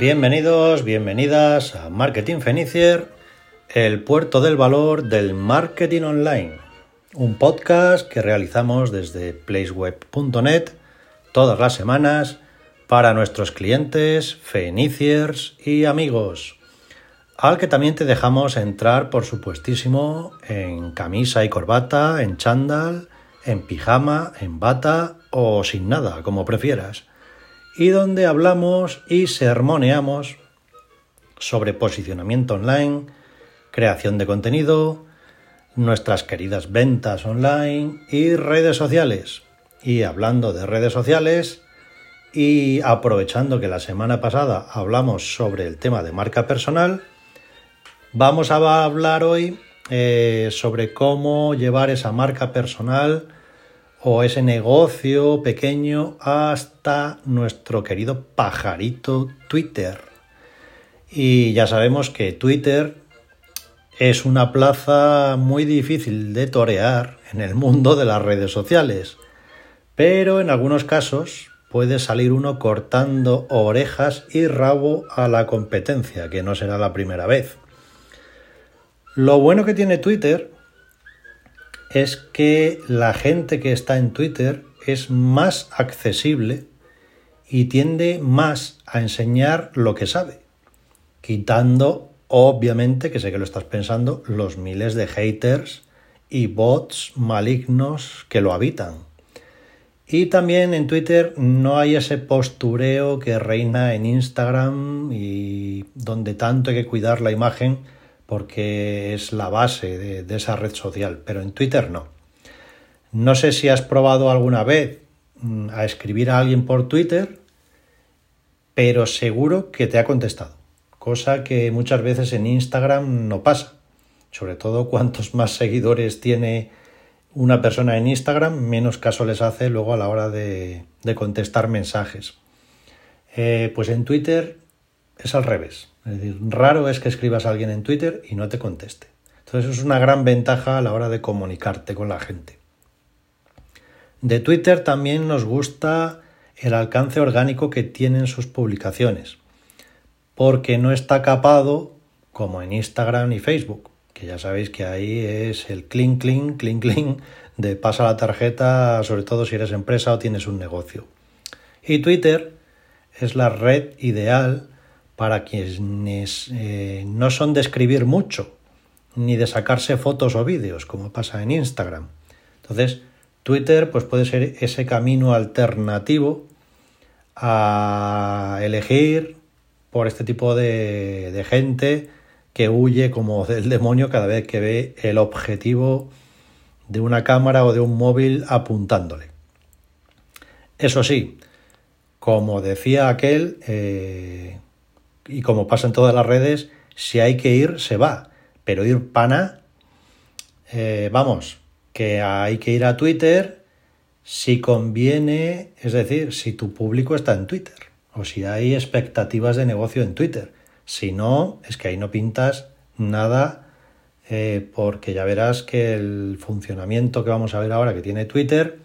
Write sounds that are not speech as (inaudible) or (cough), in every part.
Bienvenidos, bienvenidas a Marketing Fenicier, el puerto del valor del marketing online, un podcast que realizamos desde placeweb.net todas las semanas para nuestros clientes, feniciers y amigos, al que también te dejamos entrar, por supuestísimo, en camisa y corbata, en chándal, en pijama, en bata o sin nada, como prefieras y donde hablamos y sermoneamos sobre posicionamiento online, creación de contenido, nuestras queridas ventas online y redes sociales. Y hablando de redes sociales y aprovechando que la semana pasada hablamos sobre el tema de marca personal, vamos a hablar hoy eh, sobre cómo llevar esa marca personal o ese negocio pequeño hasta nuestro querido pajarito Twitter. Y ya sabemos que Twitter es una plaza muy difícil de torear en el mundo de las redes sociales, pero en algunos casos puede salir uno cortando orejas y rabo a la competencia, que no será la primera vez. Lo bueno que tiene Twitter es que la gente que está en Twitter es más accesible y tiende más a enseñar lo que sabe, quitando, obviamente, que sé que lo estás pensando, los miles de haters y bots malignos que lo habitan. Y también en Twitter no hay ese postureo que reina en Instagram y donde tanto hay que cuidar la imagen porque es la base de, esa red social, pero en Twitter no. No sé si has probado alguna vez mm, a escribir a alguien por Twitter, pero seguro que te ha contestado, cosa que muchas veces en Instagram no pasa. Sobre todo cuantos (laughs) más seguidores tiene una persona en Instagram, menos caso les hace luego a la hora de, contestar mensajes. Eh, pues en Twitter es al revés. Es decir, raro es que escribas a alguien en Twitter y no te conteste. Entonces es una gran ventaja a la hora de comunicarte con la gente. De Twitter también nos gusta el alcance orgánico que tienen sus publicaciones, porque no está capado como en Instagram y Facebook, que ya sabéis que ahí es el clink, clink, clink, clink de pasa la tarjeta, sobre todo si eres empresa o tienes un negocio. Y Twitter es la red ideal para quienes eh, no son de escribir mucho, ni de sacarse fotos o vídeos, como pasa en Instagram. Entonces, Twitter pues puede ser ese camino alternativo a elegir por este tipo de, gente que huye como del demonio cada vez que ve el objetivo de una cámara o de un móvil apuntándole. Eso sí, como decía aquel, eh, y como pasa en todas las redes, si hay que ir, se va. Pero ir pana, eh, vamos, que hay que ir a Twitter si conviene, es decir, si tu público está en Twitter o si hay expectativas de negocio en Twitter. Si no, es que ahí no pintas nada eh, porque ya verás que el funcionamiento que vamos a ver ahora que tiene Twitter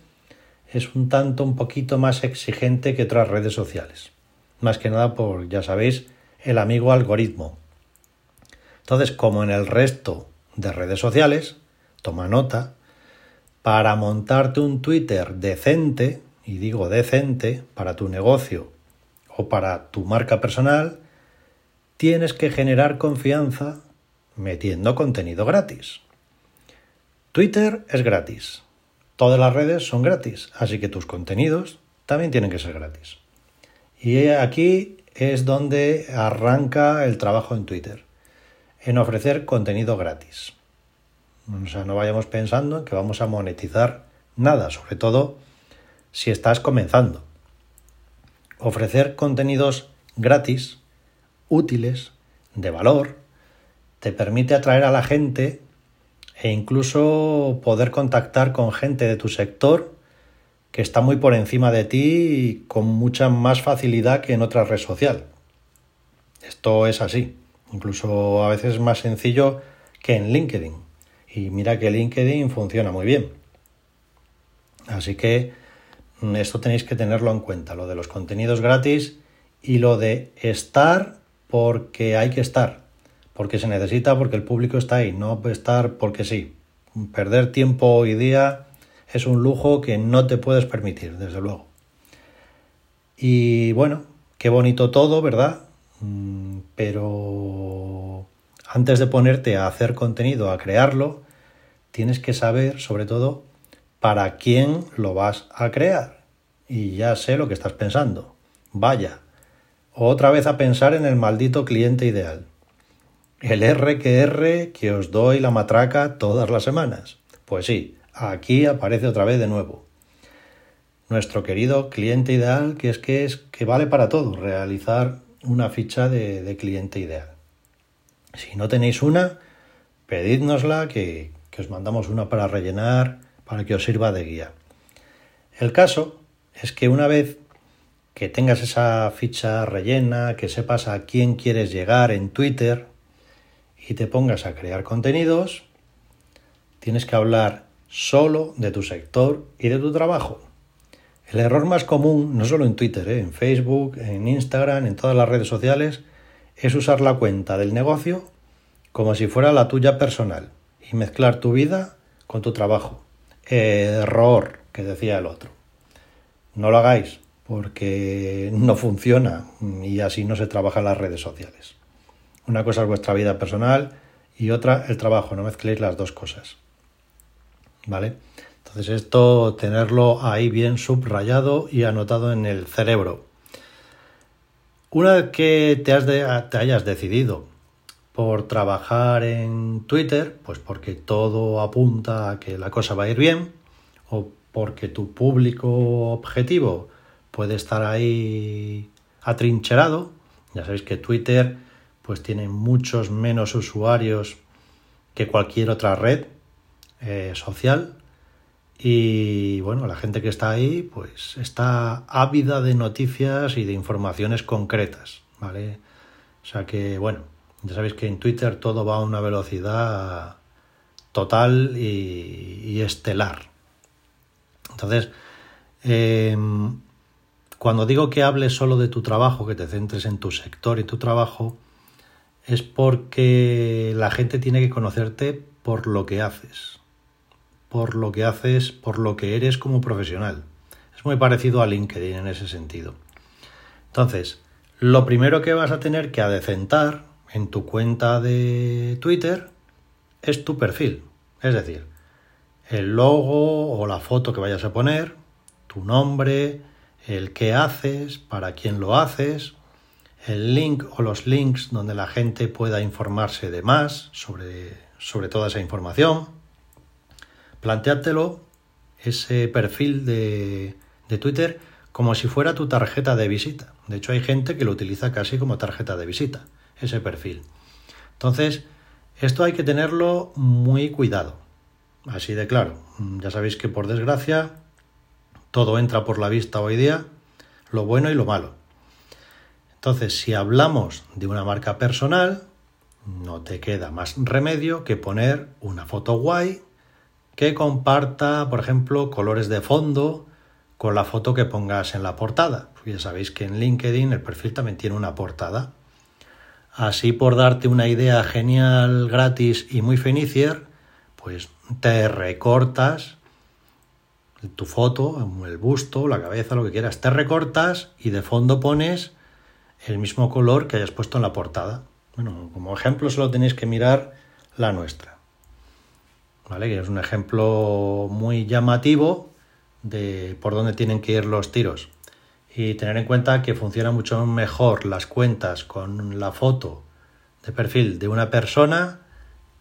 es un tanto un poquito más exigente que otras redes sociales. Más que nada por, ya sabéis, el amigo algoritmo. Entonces, como en el resto de redes sociales, toma nota, para montarte un Twitter decente, y digo decente, para tu negocio o para tu marca personal, tienes que generar confianza metiendo contenido gratis. Twitter es gratis. Todas las redes son gratis, así que tus contenidos también tienen que ser gratis. Y aquí es donde arranca el trabajo en Twitter, en ofrecer contenido gratis. O sea, no vayamos pensando en que vamos a monetizar nada, sobre todo si estás comenzando. Ofrecer contenidos gratis, útiles, de valor, te permite atraer a la gente e incluso poder contactar con gente de tu sector que está muy por encima de ti con mucha más facilidad que en otra red social. Esto es así. Incluso a veces es más sencillo que en LinkedIn. Y mira que LinkedIn funciona muy bien. Así que mm, esto tenéis que tenerlo en cuenta, lo de los contenidos gratis y lo de estar porque hay que estar, porque se necesita, porque el público está ahí, no estar porque sí. Perder tiempo hoy día es un lujo que no te puedes permitir, desde luego. Y bueno, qué bonito todo, ¿verdad? Mm, pero antes de ponerte a hacer contenido, a crearlo, tienes que saber, sobre todo, para quién lo vas a crear. Y ya sé lo que estás pensando. Vaya, otra vez a pensar en el maldito cliente ideal. El R que R que os doy la matraca todas las semanas. Pues sí, aquí aparece otra vez de nuevo. Nuestro querido cliente ideal, que es que es que vale para todo, realizar una ficha de, cliente ideal. Si no tenéis una, pedídnosla que, que os mandamos una para rellenar, para que os sirva de guía. El caso es que una vez que tengas esa ficha rellena, que sepas a quién quieres llegar en Twitter y te pongas a crear contenidos, tienes que hablar solo de tu sector y de tu trabajo. El error más común, no solo en Twitter, ¿eh? en Facebook, en Instagram, en todas las redes sociales, es usar la cuenta del negocio como si fuera la tuya personal y mezclar tu vida con tu trabajo. Error, que decía el otro. No lo hagáis, porque no funciona y así no se trabaja las redes sociales. Una cosa es vuestra vida personal y otra el trabajo, no mezcléis las dos cosas. ¿Vale? Entonces esto tenerlo ahí bien subrayado y anotado en el cerebro. Una vez que te, has te hayas decidido por trabajar en Twitter, pues porque todo apunta a que la cosa va a ir bien, o porque tu público objetivo puede estar ahí atrincherado. Ya sabéis que Twitter pues tiene muchos menos usuarios que cualquier otra red eh, social. Y bueno, la gente que está ahí pues está ávida de noticias y de informaciones concretas, ¿vale? O sea que bueno, ya sabéis que en Twitter todo va a una velocidad total y, estelar. Entonces, eh, cuando digo que hables solo de tu trabajo, que te centres en tu sector y tu trabajo, es porque la gente tiene que conocerte por lo que haces, por lo que haces, por lo que eres como profesional. Es muy parecido a LinkedIn en ese sentido. Entonces, lo primero que vas a tener que adecentar en tu cuenta de Twitter es tu perfil. Es decir, el logo o la foto que vayas a poner, tu nombre, el qué haces, para quién lo haces, el link o los links donde la gente pueda informarse de más sobre, sobre toda esa información. Plantéatelo, ese perfil de, de Twitter, como si fuera tu tarjeta de visita. De hecho, hay gente que lo utiliza casi como tarjeta de visita, ese perfil. Entonces, esto hay que tenerlo muy cuidado. Así de claro. Ya sabéis que por desgracia todo entra por la vista hoy día, lo bueno y lo malo. Entonces, si hablamos de una marca personal, no te queda más remedio que poner una foto guay que comparta, por ejemplo, colores de fondo con la foto que pongas en la portada. Ya sabéis que en LinkedIn el perfil también tiene una portada. Así por darte una idea genial, gratis y muy fenicier, pues te recortas tu foto, el busto, la cabeza, lo que quieras, te recortas y de fondo pones el mismo color que hayas puesto en la portada. Bueno, como ejemplo solo tenéis que mirar la nuestra. ¿Vale? Que es un ejemplo muy llamativo de por dónde tienen que ir los tiros. Y tener en cuenta que funciona mucho mejor las cuentas con la foto de perfil de una persona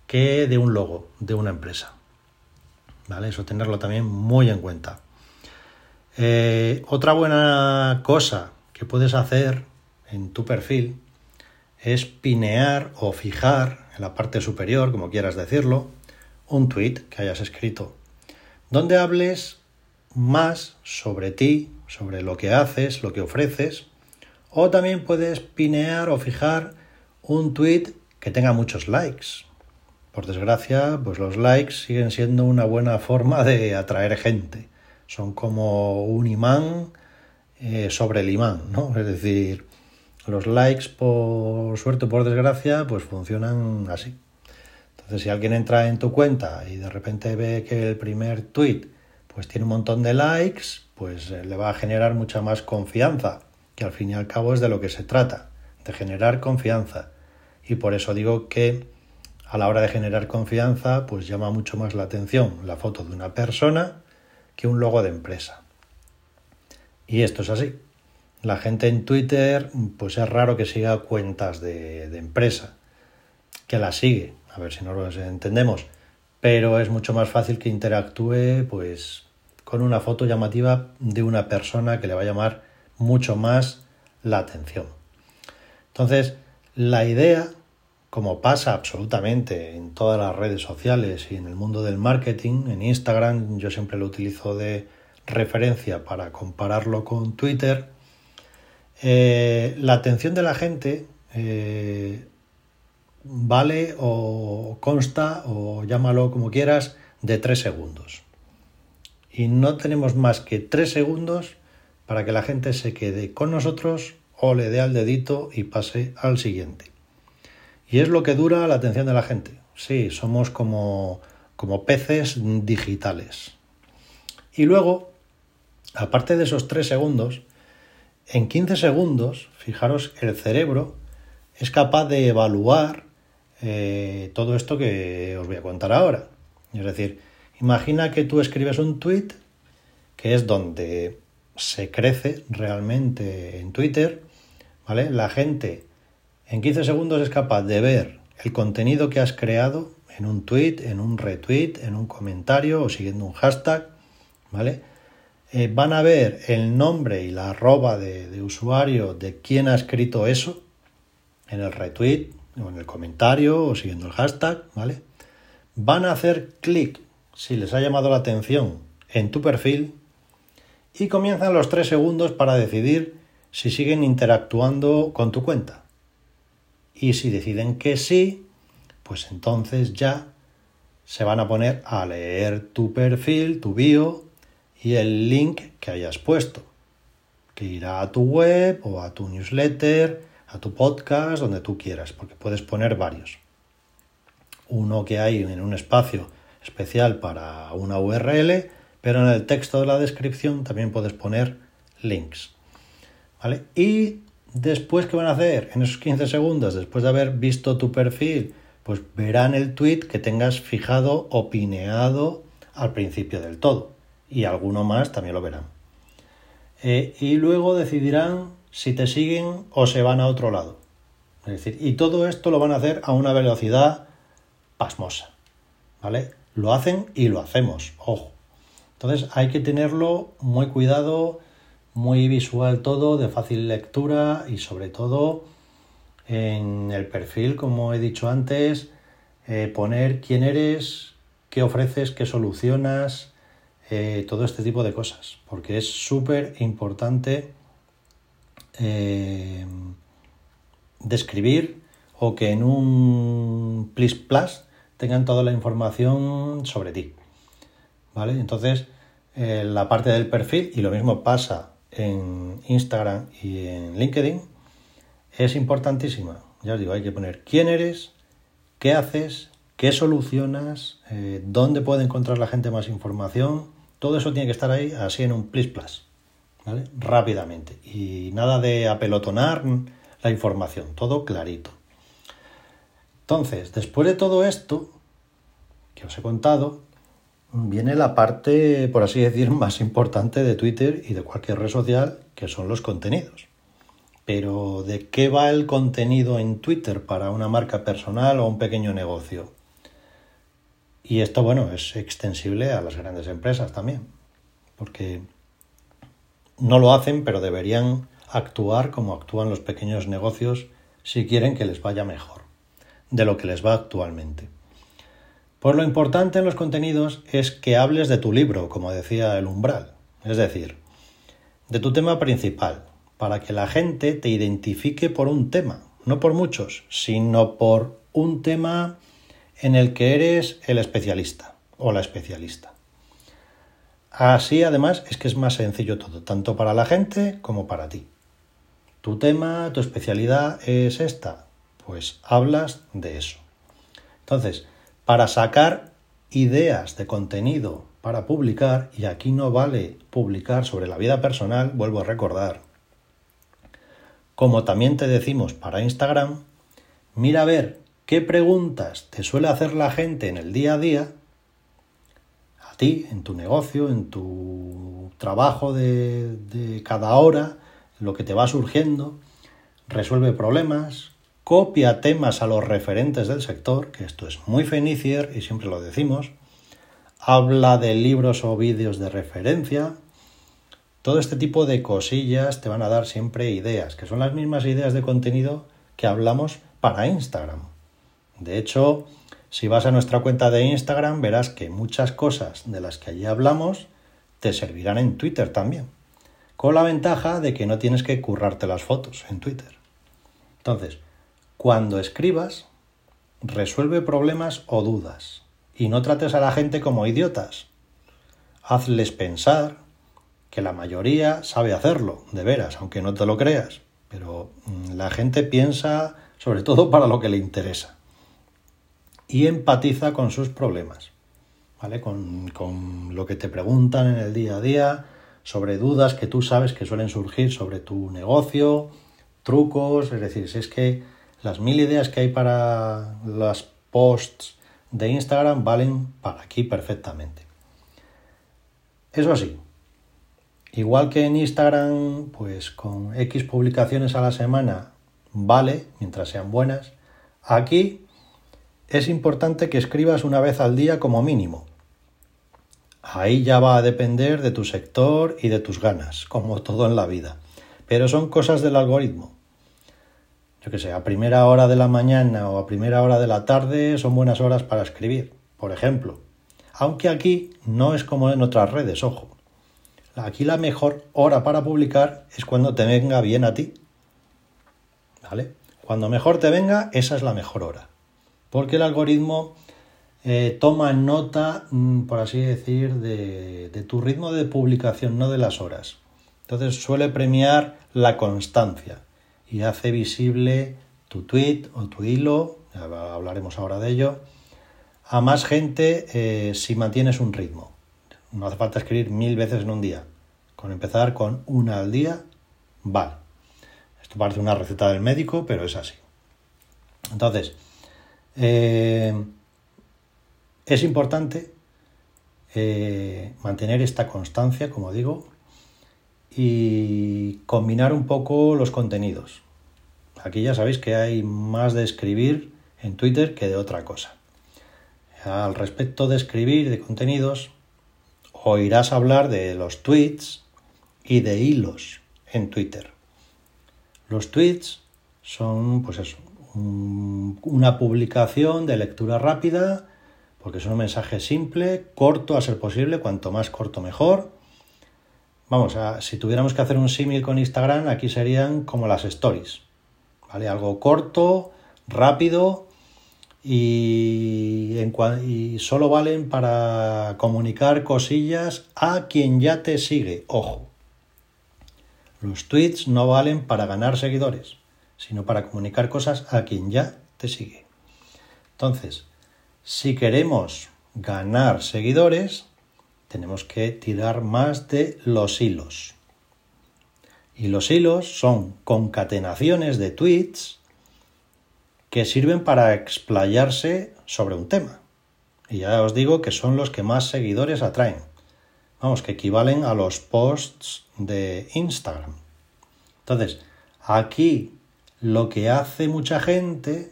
que de un logo de una empresa. ¿vale? Eso tenerlo también muy en cuenta. Eh, otra buena cosa que puedes hacer en tu perfil es pinear o fijar en la parte superior, como quieras decirlo, un tweet que hayas escrito, donde hables más sobre ti, sobre lo que haces, lo que ofreces, o también puedes pinear o fijar un tweet que tenga muchos likes, por desgracia, pues los likes siguen siendo una buena forma de atraer gente. Son como un imán eh, sobre el imán, ¿no? Es decir, Los likes, por suerte o por desgracia, pues funcionan así. Entonces, si alguien entra en tu cuenta y de repente ve que el primer tweet pues tiene un montón de likes, pues eh, le va a generar mucha más confianza, que al fin y al cabo es de lo que se trata, de generar confianza. Y por eso digo que a la hora de generar confianza, pues llama mucho más la atención la foto de una persona que un logo de empresa. Y esto es así. La gente en Twitter, pues es raro que siga cuentas de, de empresa, que la sigue, a ver si no lo entendemos, pero es mucho más fácil que interactúe, pues, con una foto llamativa de una persona que le va a llamar mucho más la atención. Entonces, la idea, como pasa absolutamente en todas las redes sociales y en el mundo del marketing, en Instagram yo siempre lo utilizo de referencia para compararlo con Twitter, eh, la atención de la gente eh, vale o consta o llámalo como quieras de tres segundos. Y no tenemos más que tres segundos para que la gente se quede con nosotros o le dé al dedito y pase al siguiente. Y es lo que dura la atención de la gente. Sí, somos como, como peces digitales. Y luego aparte de esos tres segundos, en 15 segundos, fijaros, el cerebro es capaz de evaluar eh, todo esto que os voy a contar ahora. Es decir, imagina que tú escribes un tweet, que es donde se crece realmente en Twitter, ¿vale? La gente en 15 segundos es capaz de ver el contenido que has creado en un tweet, en un retweet, en un comentario o siguiendo un hashtag, ¿vale? Eh, van a ver el nombre y la arroba de, usuario de quien ha escrito eso en el retweet o en el comentario o siguiendo el hashtag, ¿vale? Van a hacer clic si les ha llamado la atención en tu perfil y comienzan los tres segundos para decidir si siguen interactuando con tu cuenta. Y si deciden que sí, pues entonces ya se van a poner a leer tu perfil, tu bio, y el link que hayas puesto, que irá a tu web o a tu newsletter, a tu podcast, donde tú quieras, porque puedes poner varios. Uno que hay en un espacio especial para una URL, pero en el texto de la descripción también puedes poner links. ¿Vale? Y después, ¿qué van a hacer? En esos 15 segundos, después de haber visto tu perfil, pues verán el tweet que tengas fijado o pineado al principio del todo y alguno más también lo verán. Eh, y luego decidirán si te siguen o se van a otro lado. Es decir, y todo esto lo van a hacer a una velocidad pasmosa. ¿Vale? Lo hacen y lo hacemos, ojo. Entonces hay que tenerlo muy cuidado, muy visual todo, de fácil lectura y sobre todo en el perfil, como he dicho antes, eh, poner quién eres, qué ofreces, qué solucionas, eh, todo este tipo de cosas, porque es súper importante eh, describir o que en un Plus Plus tengan toda la información sobre ti. ¿Vale? Entonces, eh, la parte del perfil, y lo mismo pasa en Instagram y en LinkedIn, es importantísima. Ya os digo, hay que poner quién eres, qué haces, qué solucionas, dónde puede encontrar la gente más información, todo eso tiene que estar ahí así en un plis plus, ¿vale? Rápidamente. Y nada de apelotonar la información, todo clarito. Entonces, después de todo esto que os he contado, viene la parte, por así decir, (laughs) más importante de Twitter y de cualquier red social, que son los contenidos. Pero ¿de qué va el contenido en Twitter para una marca personal o un pequeño negocio? Y esto, bueno, es extensible a las grandes empresas también, porque no lo hacen, pero deberían actuar como actúan los pequeños negocios si quieren que les vaya mejor de lo que les va actualmente. Pues lo importante en los contenidos es que hables de tu libro, como decía el umbral, es decir, de tu tema principal, para que la gente te identifique por un tema, no por muchos, sino por un tema en el que eres el especialista o la especialista. Así además es que es más sencillo todo, tanto para la gente como para ti. Tu tema, tu especialidad es esta, pues hablas de eso. Entonces, para sacar ideas de contenido para publicar, y aquí no vale publicar sobre la vida personal, vuelvo a recordar, como también te decimos para Instagram, mira a ver qué preguntas te suele hacer la gente en el día a día, ti, en tu negocio, en tu trabajo de, de cada hora, lo que te va surgiendo, resuelve problemas, copia temas a los referentes del sector, que esto es muy Fenicier y siempre lo decimos, habla de libros o vídeos de referencia. Todo este tipo de cosillas te van a dar siempre ideas, que son las mismas ideas de contenido que hablamos para Instagram. De hecho, si vas a nuestra cuenta de Instagram, verás que muchas cosas de las que allí hablamos te servirán en Twitter también. Con la ventaja de que no tienes que currarte las fotos en Twitter. Entonces, cuando escribas, resuelve problemas o dudas y no trates a la gente como idiotas. Hazles pensar que la mayoría sabe hacerlo, de veras, aunque no te lo creas. Pero mm, la gente piensa sobre todo para lo que le interesa. Y empatiza con sus problemas, ¿vale? Con, con lo que te preguntan en el día a día, sobre dudas que tú sabes que suelen surgir sobre tu negocio, trucos, es decir, si es que las mil ideas que hay para las posts de Instagram valen para aquí perfectamente. Eso sí, igual que en Instagram, pues con X publicaciones a la semana vale, mientras sean buenas, aquí es importante que escribas una vez al día como mínimo. Ahí ya va a depender de tu sector y de tus ganas, como todo en la vida. Pero son cosas del algoritmo yo que sé, a primera hora de la mañana o a primera hora de la tarde son buenas horas para escribir, por ejemplo. Aunque aquí no es como en otras redes, ojo. Aquí la mejor hora para publicar es cuando te venga bien a ti. ¿Vale? Cuando mejor te venga, esa es la mejor hora. Porque el algoritmo eh, toma nota, mm, por así decir, de, tu ritmo de publicación, no de las horas. Entonces suele premiar la constancia y hace visible tu tweet o tu hilo, hablaremos ahora de ello, a más gente eh, si mantienes un ritmo. No hace falta escribir mil veces en un día. Con empezar con una al día, vale. Esto parece una receta del médico, pero es así. Entonces, eh, es importante eh, mantener esta constancia, como digo, y combinar un poco los contenidos. Aquí ya sabéis que hay más de escribir en Twitter que de otra cosa. Al respecto de escribir de contenidos, oirás hablar de los tweets y de hilos en Twitter. Los tweets son, pues eso, una publicación de lectura rápida, porque es un mensaje simple, corto a ser posible, cuanto más corto mejor, Vamos, a, si tuviéramos que hacer un símil con Instagram, aquí serían como las stories. ¿Vale? Algo corto, rápido y, y solo valen para comunicar cosillas a quien ya te sigue. Ojo. Los tweets no valen para ganar seguidores, sino para comunicar cosas a quien ya te sigue. Entonces, si queremos ganar seguidores, tenemos que tirar más de los hilos. Y los hilos son concatenaciones de tweets que sirven para explayarse sobre un tema. Y ya os digo que son los que más seguidores atraen. Vamos, que equivalen a los posts de Instagram. Entonces, aquí lo que hace mucha gente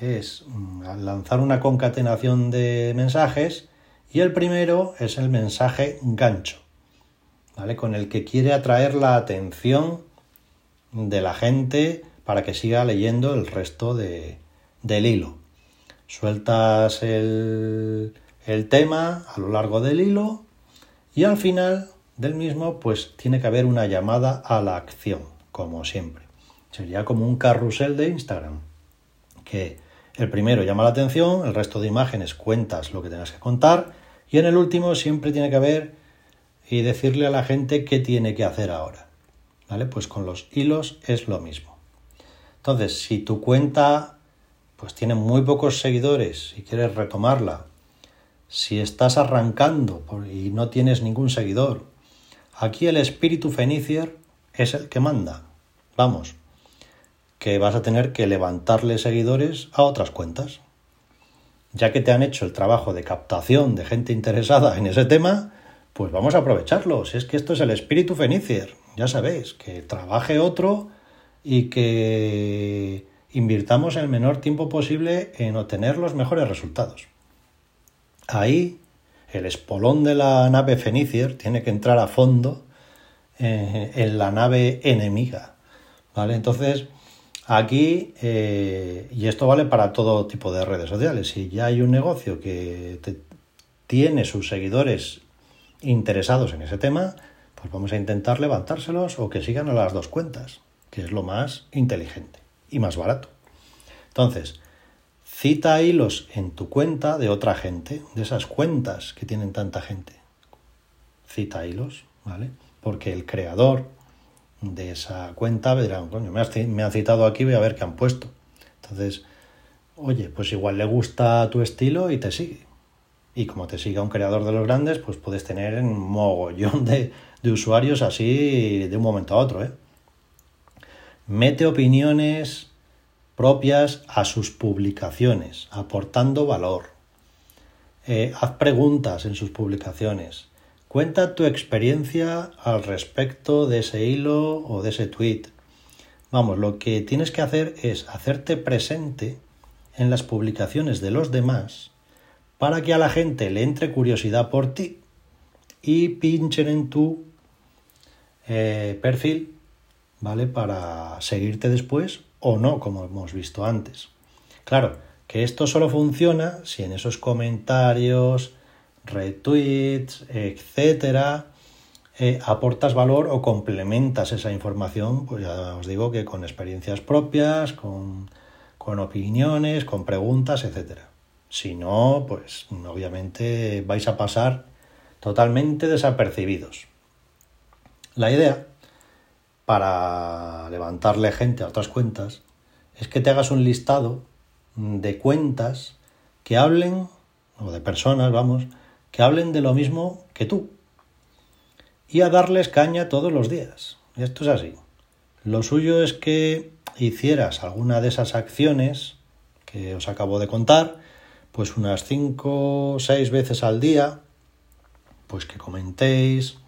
es mm, lanzar una concatenación de mensajes y el primero es el mensaje gancho, ¿vale? Con el que quiere atraer la atención de la gente para que siga leyendo el resto de, del hilo. Sueltas el, el tema a lo largo del hilo y al final del mismo pues tiene que haber una llamada a la acción, como siempre. Sería como un carrusel de Instagram, que el primero llama la atención, el resto de imágenes cuentas lo que tengas que contar y en el último siempre tiene que haber y decirle a la gente qué tiene que hacer ahora. ¿vale? Pues con los hilos es lo mismo. Entonces, si tu cuenta pues tiene muy pocos seguidores y quieres retomarla, si estás arrancando y no tienes ningún seguidor, aquí el espíritu fenicier es el que manda. Vamos, que vas a tener que levantarle seguidores a otras cuentas. Ya que te han hecho el trabajo de captación de gente interesada en ese tema, pues vamos a aprovecharlo. Si es que esto es el espíritu fenicier, ya sabéis, que trabaje otro y que invirtamos el menor tiempo posible en obtener los mejores resultados. Ahí el espolón de la nave Fenicier tiene que entrar a fondo eh, en la nave enemiga. ¿Vale? Entonces, aquí, eh, y esto vale para todo tipo de redes sociales, si ya hay un negocio que tiene sus seguidores interesados en ese tema, pues vamos a intentar levantárselos o que sigan a las dos cuentas, que es lo más inteligente y más barato. Entonces, cita hilos en tu cuenta de otra gente, de esas cuentas que tienen tanta gente. Cita hilos, ¿vale? Porque el creador de esa cuenta dirá, coño, me, me han citado aquí, voy a ver qué han puesto. Entonces, oye, pues igual le gusta tu estilo y te sigue. Y como te siga un creador de los grandes, pues puedes tener un mogollón de, de usuarios así de un momento a otro. ¿eh? Mete opiniones propias a sus publicaciones, aportando valor. Eh, haz preguntas en sus publicaciones. Cuenta tu experiencia al respecto de ese hilo o de ese tweet. Vamos, lo que tienes que hacer es hacerte presente en las publicaciones de los demás para que a la gente le entre curiosidad por ti y pinchen en tu eh, perfil, ¿vale? Para seguirte después o no, como hemos visto antes. Claro, que esto solo funciona si en esos comentarios, retweets, etcétera, eh, aportas valor o complementas esa información, pues ya os digo que con experiencias propias, con, con opiniones, con preguntas, etcétera. Si no, pues obviamente vais a pasar totalmente desapercibidos. La idea para levantarle gente a otras cuentas es que te hagas un listado de cuentas que hablen, o de personas, vamos, que hablen de lo mismo que tú. Y a darles caña todos los días. Esto es así. Lo suyo es que hicieras alguna de esas acciones que os acabo de contar pues unas 5 o 6 veces al día, pues que comentéis,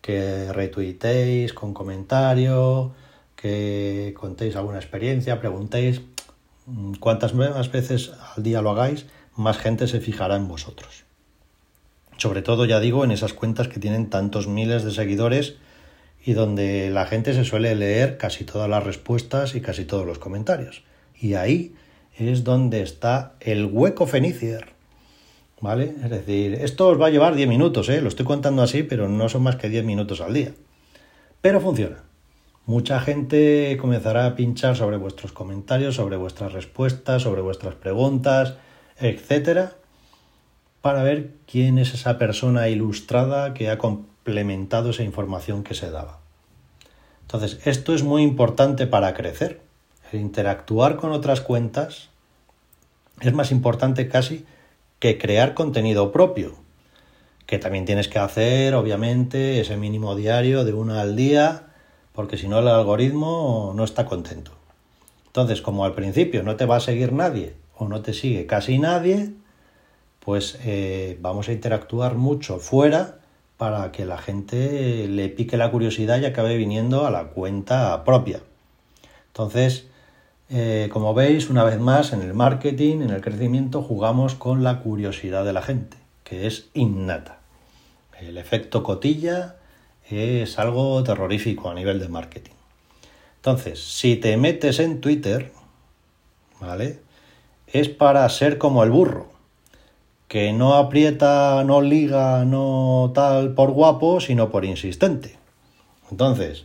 que retuitéis con comentario, que contéis alguna experiencia, preguntéis. Cuantas más veces al día lo hagáis, más gente se fijará en vosotros. Sobre todo, ya digo, en esas cuentas que tienen tantos miles de seguidores y donde la gente se suele leer casi todas las respuestas y casi todos los comentarios. Y ahí es donde está el hueco fenicier. ¿Vale? Es decir, esto os va a llevar 10 minutos, ¿eh? lo estoy contando así, pero no son más que 10 minutos al día. Pero funciona. Mucha gente comenzará a pinchar sobre vuestros comentarios, sobre vuestras respuestas, sobre vuestras preguntas, etcétera, para ver quién es esa persona ilustrada que ha complementado esa información que se daba. Entonces, esto es muy importante para crecer interactuar con otras cuentas es más importante casi que crear contenido propio, que también tienes que hacer, obviamente, ese mínimo diario de una al día, porque si no el algoritmo no está contento. Entonces, como al principio no te va a seguir nadie o no te sigue casi nadie, pues eh, vamos a interactuar mucho fuera para que la gente le pique la curiosidad y acabe viniendo a la cuenta propia. Entonces, eh, como veis, una vez más, en el marketing, en el crecimiento, jugamos con la curiosidad de la gente, que es innata. El efecto cotilla es algo terrorífico a nivel de marketing. Entonces, si te metes en Twitter, ¿vale? Es para ser como el burro, que no aprieta, no liga, no tal por guapo, sino por insistente. Entonces,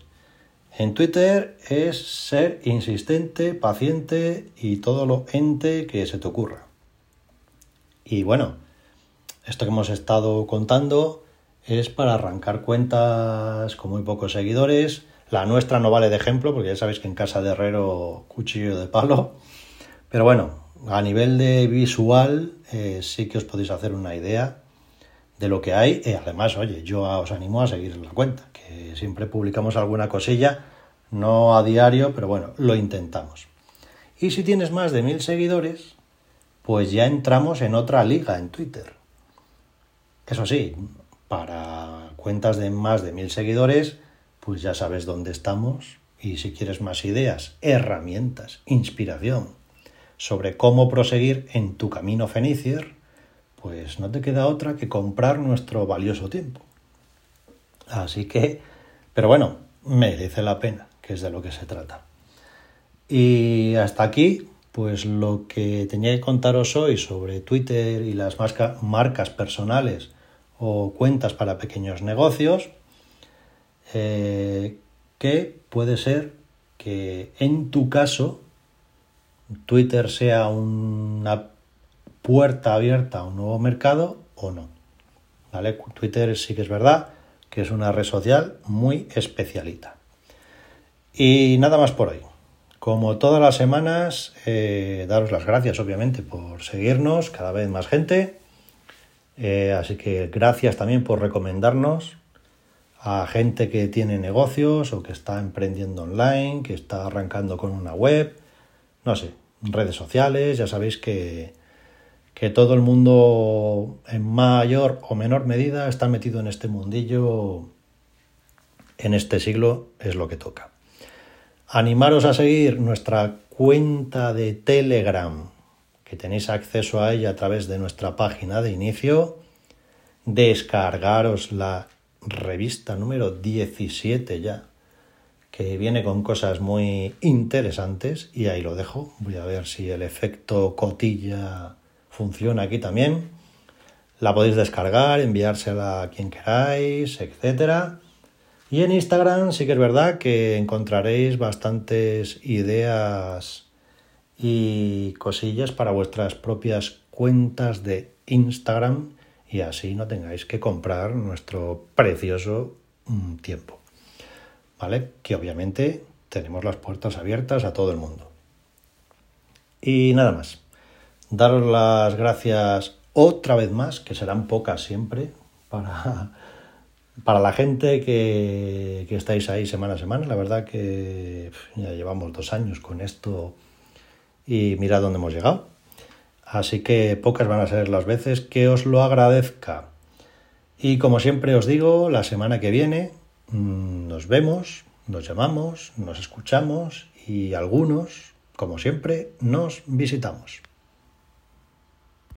en Twitter es ser insistente, paciente y todo lo ente que se te ocurra. Y bueno, esto que hemos estado contando es para arrancar cuentas con muy pocos seguidores. La nuestra no vale de ejemplo, porque ya sabéis que en casa de herrero cuchillo de palo. Pero bueno, a nivel de visual eh, sí que os podéis hacer una idea de lo que hay. Y además, oye, yo os animo a seguir la cuenta, que siempre publicamos alguna cosilla, no a diario, pero bueno, lo intentamos. Y si tienes más de mil seguidores, pues ya entramos en otra liga en Twitter. Eso sí, para cuentas de más de mil seguidores, pues ya sabes dónde estamos y si quieres más ideas, herramientas, inspiración sobre cómo proseguir en tu camino fenicier, pues no te queda otra que comprar nuestro valioso tiempo. Así que, pero bueno, merece la pena, que es de lo que se trata. Y hasta aquí, pues lo que tenía que contaros hoy sobre Twitter y las marcas personales o cuentas para pequeños negocios, eh, que puede ser que en tu caso Twitter sea una puerta abierta a un nuevo mercado o no. ¿Vale? Twitter sí que es verdad que es una red social muy especialita. Y nada más por hoy. Como todas las semanas, eh, daros las gracias obviamente por seguirnos, cada vez más gente. Eh, así que gracias también por recomendarnos a gente que tiene negocios o que está emprendiendo online, que está arrancando con una web, no sé, redes sociales, ya sabéis que, que todo el mundo en mayor o menor medida está metido en este mundillo en este siglo, es lo que toca. Animaros a seguir nuestra cuenta de Telegram, que tenéis acceso a ella a través de nuestra página de inicio. Descargaros la revista número 17 ya, que viene con cosas muy interesantes y ahí lo dejo. Voy a ver si el efecto cotilla funciona aquí también. La podéis descargar, enviársela a quien queráis, etcétera. Y en Instagram sí que es verdad que encontraréis bastantes ideas y cosillas para vuestras propias cuentas de Instagram y así no tengáis que comprar nuestro precioso mm, tiempo. Que obviamente tenemos las puertas abiertas a todo el mundo. Y nada más. Daros las gracias otra vez más, que serán pocas siempre, para (laughs) para la gente que, estáis ahí semana a semana, la verdad que ya llevamos dos años con esto y mirad dónde hemos llegado. Así que pocas van a ser las veces que os lo agradezca. Y como siempre os digo, la semana que viene nos vemos, nos llamamos, nos escuchamos y algunos, como siempre, nos visitamos.